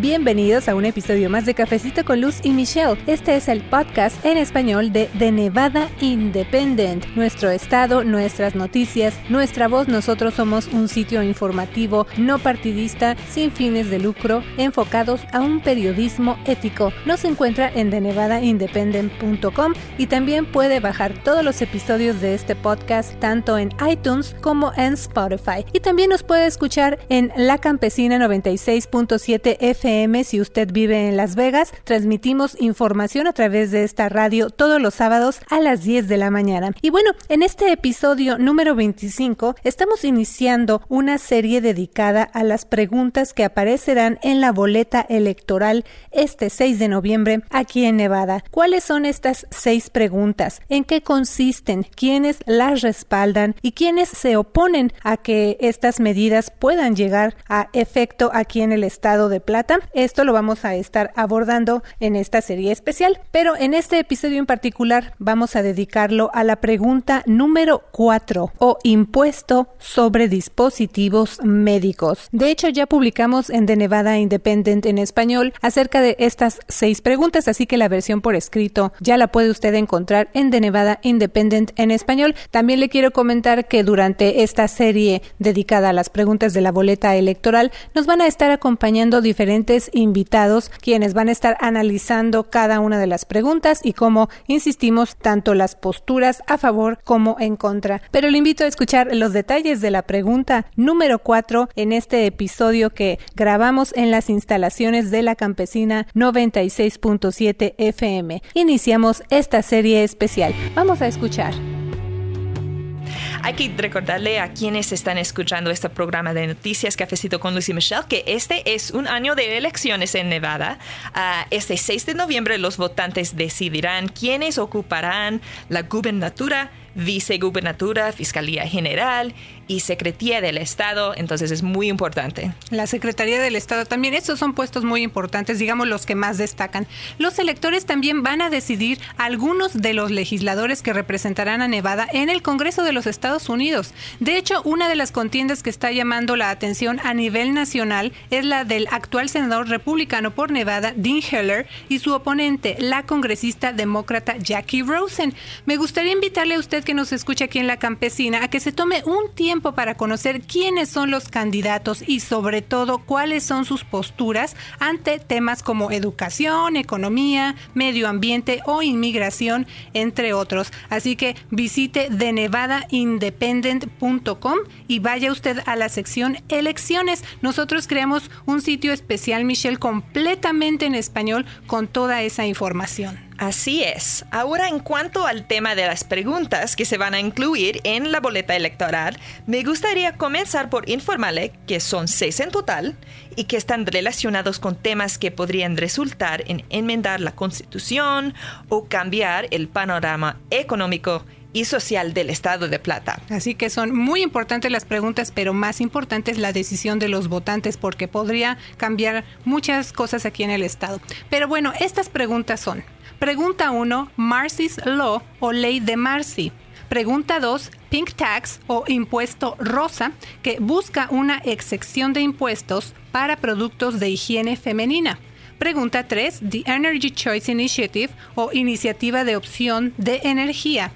Bienvenidos a un episodio más de Cafecito con Luz y Michelle. Este es el podcast en español de The Nevada Independent. Nuestro estado, nuestras noticias, nuestra voz. Nosotros somos un sitio informativo no partidista, sin fines de lucro, enfocados a un periodismo ético. Nos encuentra en thenevadaindependent.com y también puede bajar todos los episodios de este podcast tanto en iTunes como en Spotify. Y también nos puede escuchar en La Campesina 96.7 FM si usted vive en Las Vegas. Transmitimos información a través de esta radio todos los sábados a las 10 de la mañana. Y bueno, en este episodio número 25 estamos iniciando una serie dedicada a las preguntas que aparecerán en la boleta electoral este 6 de noviembre aquí en Nevada. ¿Cuáles son estas seis preguntas? ¿En qué consisten? ¿Quiénes las respaldan? ¿Y quiénes se oponen a que estas medidas puedan llegar a efecto aquí en el estado de Plata? Esto lo vamos a estar abordando en esta serie especial, pero en este episodio en particular vamos a dedicarlo a la pregunta número 4 o impuesto sobre dispositivos médicos. De hecho, ya publicamos en The Nevada Independent en español acerca de estas seis preguntas, así que la versión por escrito ya la puede usted encontrar en The Nevada Independent en español. También le quiero comentar que durante esta serie dedicada a las preguntas de la boleta electoral nos van a estar acompañando diferentes invitados quienes van a estar analizando cada una de las preguntas y como insistimos, tanto las posturas a favor como en contra. Pero le invito a escuchar los detalles de la pregunta número 4 en este episodio que grabamos en las instalaciones de la campesina 96.7 FM. Iniciamos esta serie especial. Vamos a escuchar. Hay que recordarle a quienes están escuchando este programa de noticias Cafecito con Lucy Michelle que este es un año de elecciones en Nevada. Uh, este 6 de noviembre los votantes decidirán quiénes ocuparán la gubernatura vicegubernatura, fiscalía general y secretaría del Estado, entonces es muy importante. La Secretaría del Estado también, estos son puestos muy importantes, digamos los que más destacan. Los electores también van a decidir algunos de los legisladores que representarán a Nevada en el Congreso de los Estados Unidos. De hecho, una de las contiendas que está llamando la atención a nivel nacional es la del actual senador republicano por Nevada, Dean Heller, y su oponente, la congresista demócrata Jackie Rosen. Me gustaría invitarle a usted que nos escucha aquí en la campesina a que se tome un tiempo para conocer quiénes son los candidatos y sobre todo cuáles son sus posturas ante temas como educación, economía, medio ambiente o inmigración, entre otros. Así que visite denevadaindependent.com y vaya usted a la sección elecciones. Nosotros creamos un sitio especial, Michelle, completamente en español con toda esa información. Así es. Ahora en cuanto al tema de las preguntas que se van a incluir en la boleta electoral, me gustaría comenzar por informarle que son seis en total y que están relacionados con temas que podrían resultar en enmendar la constitución o cambiar el panorama económico y social del Estado de Plata. Así que son muy importantes las preguntas, pero más importante es la decisión de los votantes porque podría cambiar muchas cosas aquí en el Estado. Pero bueno, estas preguntas son, Pregunta 1, Marcy's Law o Ley de Marcy. Pregunta 2, Pink Tax o impuesto rosa, que busca una excepción de impuestos para productos de higiene femenina. Pregunta 3, The Energy Choice Initiative o iniciativa de opción de energía.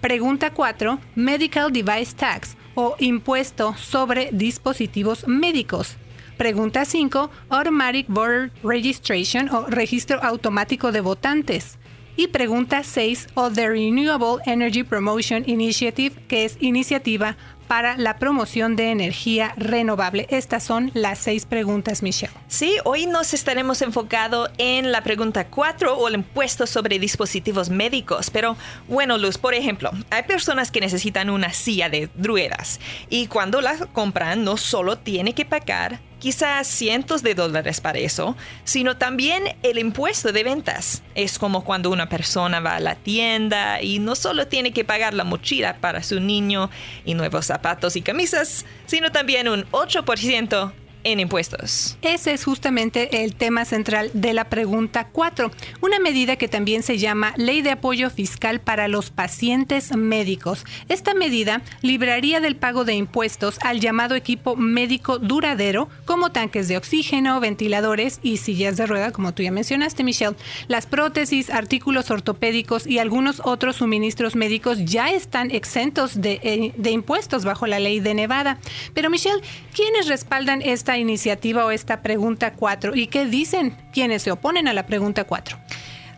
Pregunta 4, Medical Device Tax o impuesto sobre dispositivos médicos. Pregunta 5. Automatic Voter Registration o registro automático de votantes. Y pregunta 6. O The Renewable Energy Promotion Initiative, que es iniciativa para la promoción de energía renovable? Estas son las seis preguntas, Michelle. Sí, hoy nos estaremos enfocado en la pregunta 4 o el impuesto sobre dispositivos médicos. Pero bueno, Luz, por ejemplo, hay personas que necesitan una silla de ruedas y cuando la compran no solo tiene que pagar quizás cientos de dólares para eso, sino también el impuesto de ventas. Es como cuando una persona va a la tienda y no solo tiene que pagar la mochila para su niño y nuevos zapatos y camisas, sino también un 8% en impuestos. Ese es justamente el tema central de la pregunta 4, una medida que también se llama Ley de Apoyo Fiscal para los Pacientes Médicos. Esta medida libraría del pago de impuestos al llamado equipo médico duradero, como tanques de oxígeno, ventiladores y sillas de rueda, como tú ya mencionaste, Michelle. Las prótesis, artículos ortopédicos y algunos otros suministros médicos ya están exentos de, eh, de impuestos bajo la ley de Nevada. Pero Michelle, ¿quiénes respaldan esta iniciativa o esta pregunta 4 y qué dicen quienes se oponen a la pregunta 4?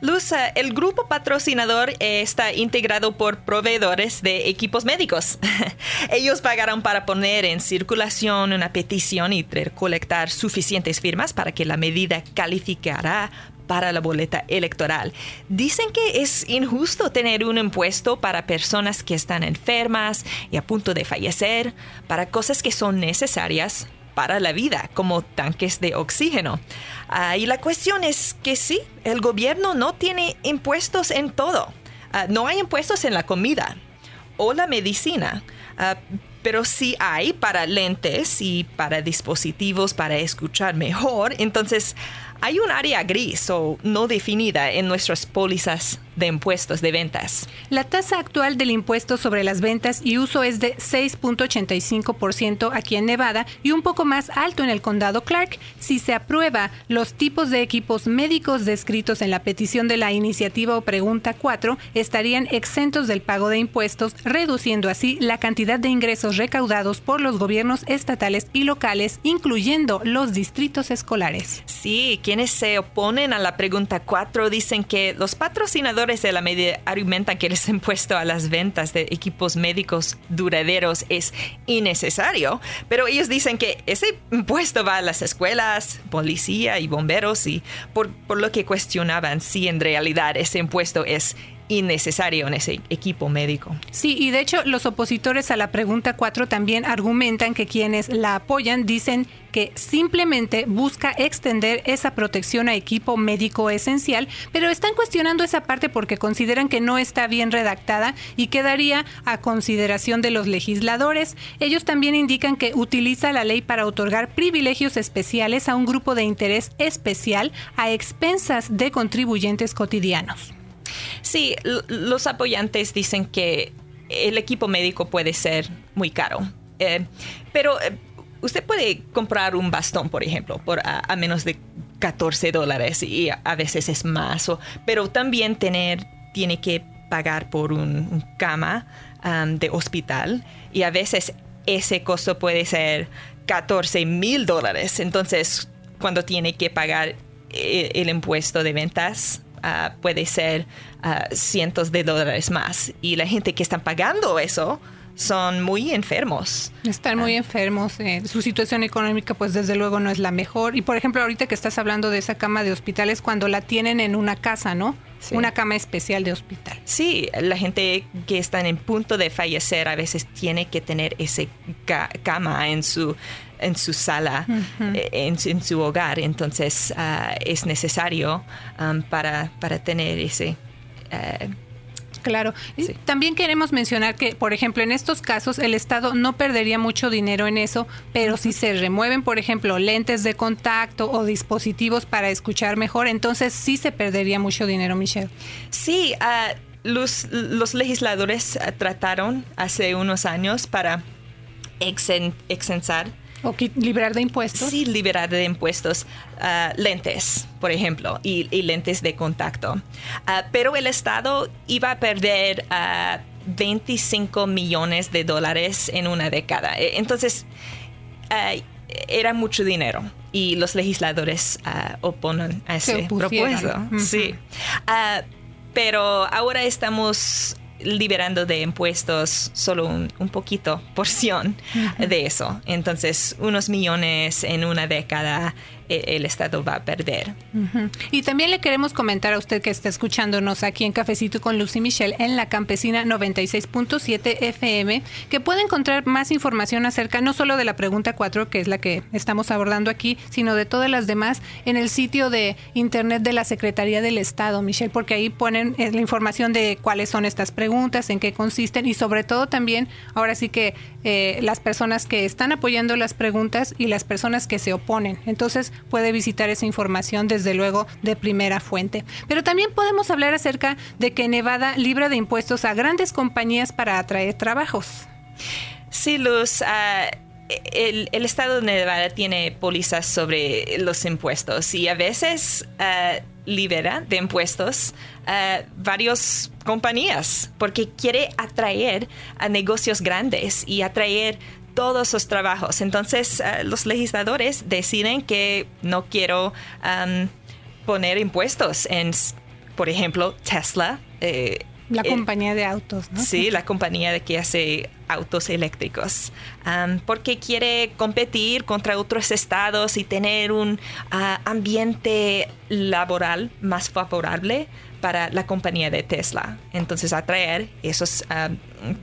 Luz, el grupo patrocinador está integrado por proveedores de equipos médicos. Ellos pagaron para poner en circulación una petición y recolectar suficientes firmas para que la medida calificara para la boleta electoral. Dicen que es injusto tener un impuesto para personas que están enfermas y a punto de fallecer, para cosas que son necesarias para la vida, como tanques de oxígeno. Y la cuestión es que sí, el gobierno no tiene impuestos en todo. Ah, no hay impuestos en la comida o la medicina. Ah, pero sí hay para lentes y para dispositivos para escuchar mejor. Entonces, hay un área gris o no definida en nuestras pólizas de impuestos de ventas. La tasa actual del impuesto sobre las ventas y uso es de 6.85% aquí en Nevada y un poco más alto en el condado Clark. Si se aprueba, los tipos de equipos médicos descritos en la petición de la iniciativa o pregunta 4 estarían exentos del pago de impuestos, reduciendo así la cantidad de ingresos recaudados por los gobiernos estatales y locales, incluyendo los distritos escolares. Sí, quienes se oponen a la pregunta 4 dicen que los patrocinadores de la medida argumentan que el impuesto a las ventas de equipos médicos duraderos es innecesario, pero ellos dicen que ese impuesto va a las escuelas, policía y bomberos y por, por lo que cuestionaban si en realidad ese impuesto es innecesario en ese equipo médico. Sí, y de hecho los opositores a la pregunta 4 también argumentan que quienes la apoyan dicen que simplemente busca extender esa protección a equipo médico esencial, pero están cuestionando esa parte porque consideran que no está bien redactada y quedaría a consideración de los legisladores. Ellos también indican que utiliza la ley para otorgar privilegios especiales a un grupo de interés especial a expensas de contribuyentes cotidianos. Sí, los apoyantes dicen que el equipo médico puede ser muy caro, eh, pero eh, usted puede comprar un bastón, por ejemplo, por a, menos de 14 dólares y a, veces es más, pero también tener, tiene que pagar por un, cama de hospital y a veces ese costo puede ser 14 mil dólares. Entonces, cuando tiene que pagar eh, el impuesto de ventas, Ah, puede ser ah, cientos de dólares más. Y la gente que está pagando eso son muy enfermos. Están muy ah. enfermos. Eh, su situación económica, pues desde luego no es la mejor. Y por ejemplo, ahorita que estás hablando de esa cama de hospitales, cuando la tienen en una casa, ¿no? Una cama especial de hospital. Sí, la gente que está en punto de fallecer a veces tiene que tener ese cama en su en su sala, eh, en, su hogar. Entonces ah, es necesario um, para, para, tener ese... Uh, Claro. También queremos mencionar que, por ejemplo, en estos casos el Estado no perdería mucho dinero en eso, pero si se remueven, por ejemplo, lentes de contacto o dispositivos para escuchar mejor, entonces sí se perdería mucho dinero, Michelle. Sí, uh, los, los, legisladores trataron hace unos años para exensar ¿O liberar de impuestos? Sí, liberar de impuestos. Ah, lentes, por ejemplo, y, lentes de contacto. Ah, pero el Estado iba a perder 25 ah, millones de dólares en una década. E, entonces, era mucho dinero y los legisladores oponen a ese propuesto. Sí. pero ahora estamos liberando de impuestos solo un, poquito porción de eso. Entonces, unos millones en una década el Estado va a perder. Y también le queremos comentar a usted que está escuchándonos aquí en Cafecito con Lucy Michelle en la Campesina 96.7 FM, que puede encontrar más información acerca no solo de la pregunta 4, que es la que estamos abordando aquí, sino de todas las demás en el sitio de internet de la Secretaría del Estado, Michelle, porque ahí ponen eh, la información de cuáles son estas preguntas, en qué consisten y sobre todo también, ahora sí que eh, las personas que están apoyando las preguntas y las personas que se oponen. Entonces puede visitar esa información desde luego de primera fuente. Pero también podemos hablar acerca de que Nevada libra de impuestos a grandes compañías para atraer trabajos. Sí, Luz. Ah, el, estado de Nevada tiene pólizas sobre los impuestos y a veces uh, libera de impuestos a varias compañías porque quiere atraer a negocios grandes y atraer todos los trabajos. Entonces uh, los legisladores deciden que no quiero poner impuestos en, por ejemplo, Tesla. Eh, la eh, compañía de autos, ¿no? Sí, la compañía de que hace autos eléctricos, porque quiere competir contra otros estados y tener un ah, ambiente laboral más favorable para la compañía de Tesla. Entonces, atraer esos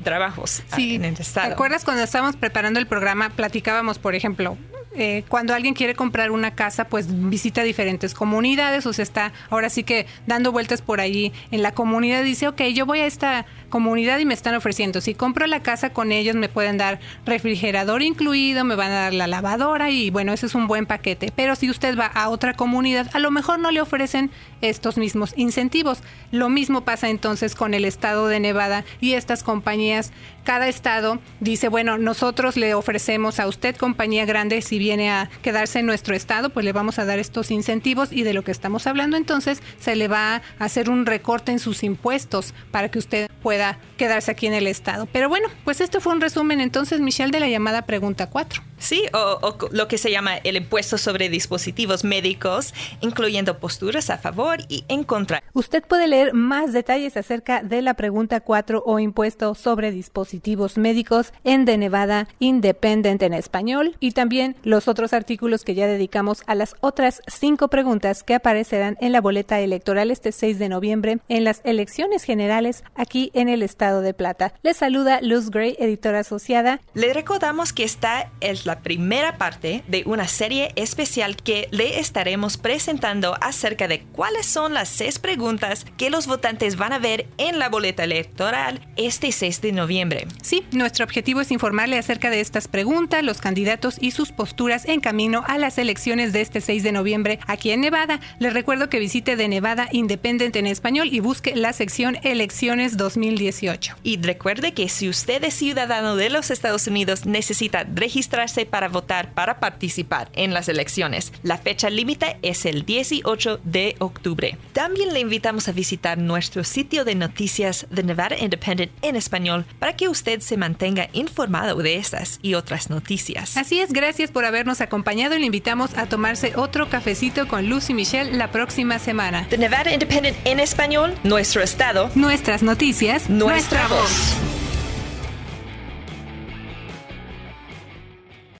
trabajos ah, en el estado. ¿Te acuerdas cuando estábamos preparando el programa? Platicábamos, por ejemplo, eh, cuando alguien quiere comprar una casa, pues visita diferentes comunidades o se está ahora sí que dando vueltas por ahí en la comunidad. Dice, ok, yo voy a esta comunidad y me están ofreciendo, si compro la casa con ellos me pueden dar refrigerador incluido, me van a dar la lavadora y bueno, ese es un buen paquete. Pero si usted va a otra comunidad, a lo mejor no le ofrecen estos mismos incentivos. Lo mismo pasa entonces con el estado de Nevada y estas compañías. Cada estado dice, bueno, nosotros le ofrecemos a usted compañía grande si viene a quedarse en nuestro estado, pues le vamos a dar estos incentivos y de lo que estamos hablando entonces se le va a hacer un recorte en sus impuestos para que usted pueda quedarse aquí en el estado. Pero bueno, pues esto fue un resumen entonces, Michelle, de la llamada pregunta 4. Sí, o, lo que se llama el impuesto sobre dispositivos médicos, incluyendo posturas a favor y en contra. Usted puede leer más detalles acerca de la pregunta 4 o impuesto sobre dispositivos médicos en The Nevada Independent en español y también los otros artículos que ya dedicamos a las otras cinco preguntas que aparecerán en la boleta electoral este 6 de noviembre en las elecciones generales aquí en el estado de Plata. Les saluda Luz Gray, editora asociada. Le recordamos que esta es la primera parte de una serie especial que le estaremos presentando acerca de cuáles son las seis preguntas que los votantes van a ver en la boleta electoral este 6 de noviembre. Sí, nuestro objetivo es informarle acerca de estas preguntas, los candidatos y sus posturas en camino a las elecciones de este 6 de noviembre aquí en Nevada. Les recuerdo que visite de Nevada Independent en español y busque la sección Elecciones 2018. Y recuerde que si usted es ciudadano de los Estados Unidos, necesita registrarse para votar para participar en las elecciones. La fecha límite es el 18 de octubre. También le invitamos a visitar nuestro sitio de noticias de Nevada Independent en español para que usted se mantenga informado de estas y otras noticias. Así es, gracias por habernos acompañado y le invitamos a tomarse otro cafecito con Lucy Michelle la próxima semana. The Nevada Independent en español, nuestro estado, nuestras noticias, nuestra, voz.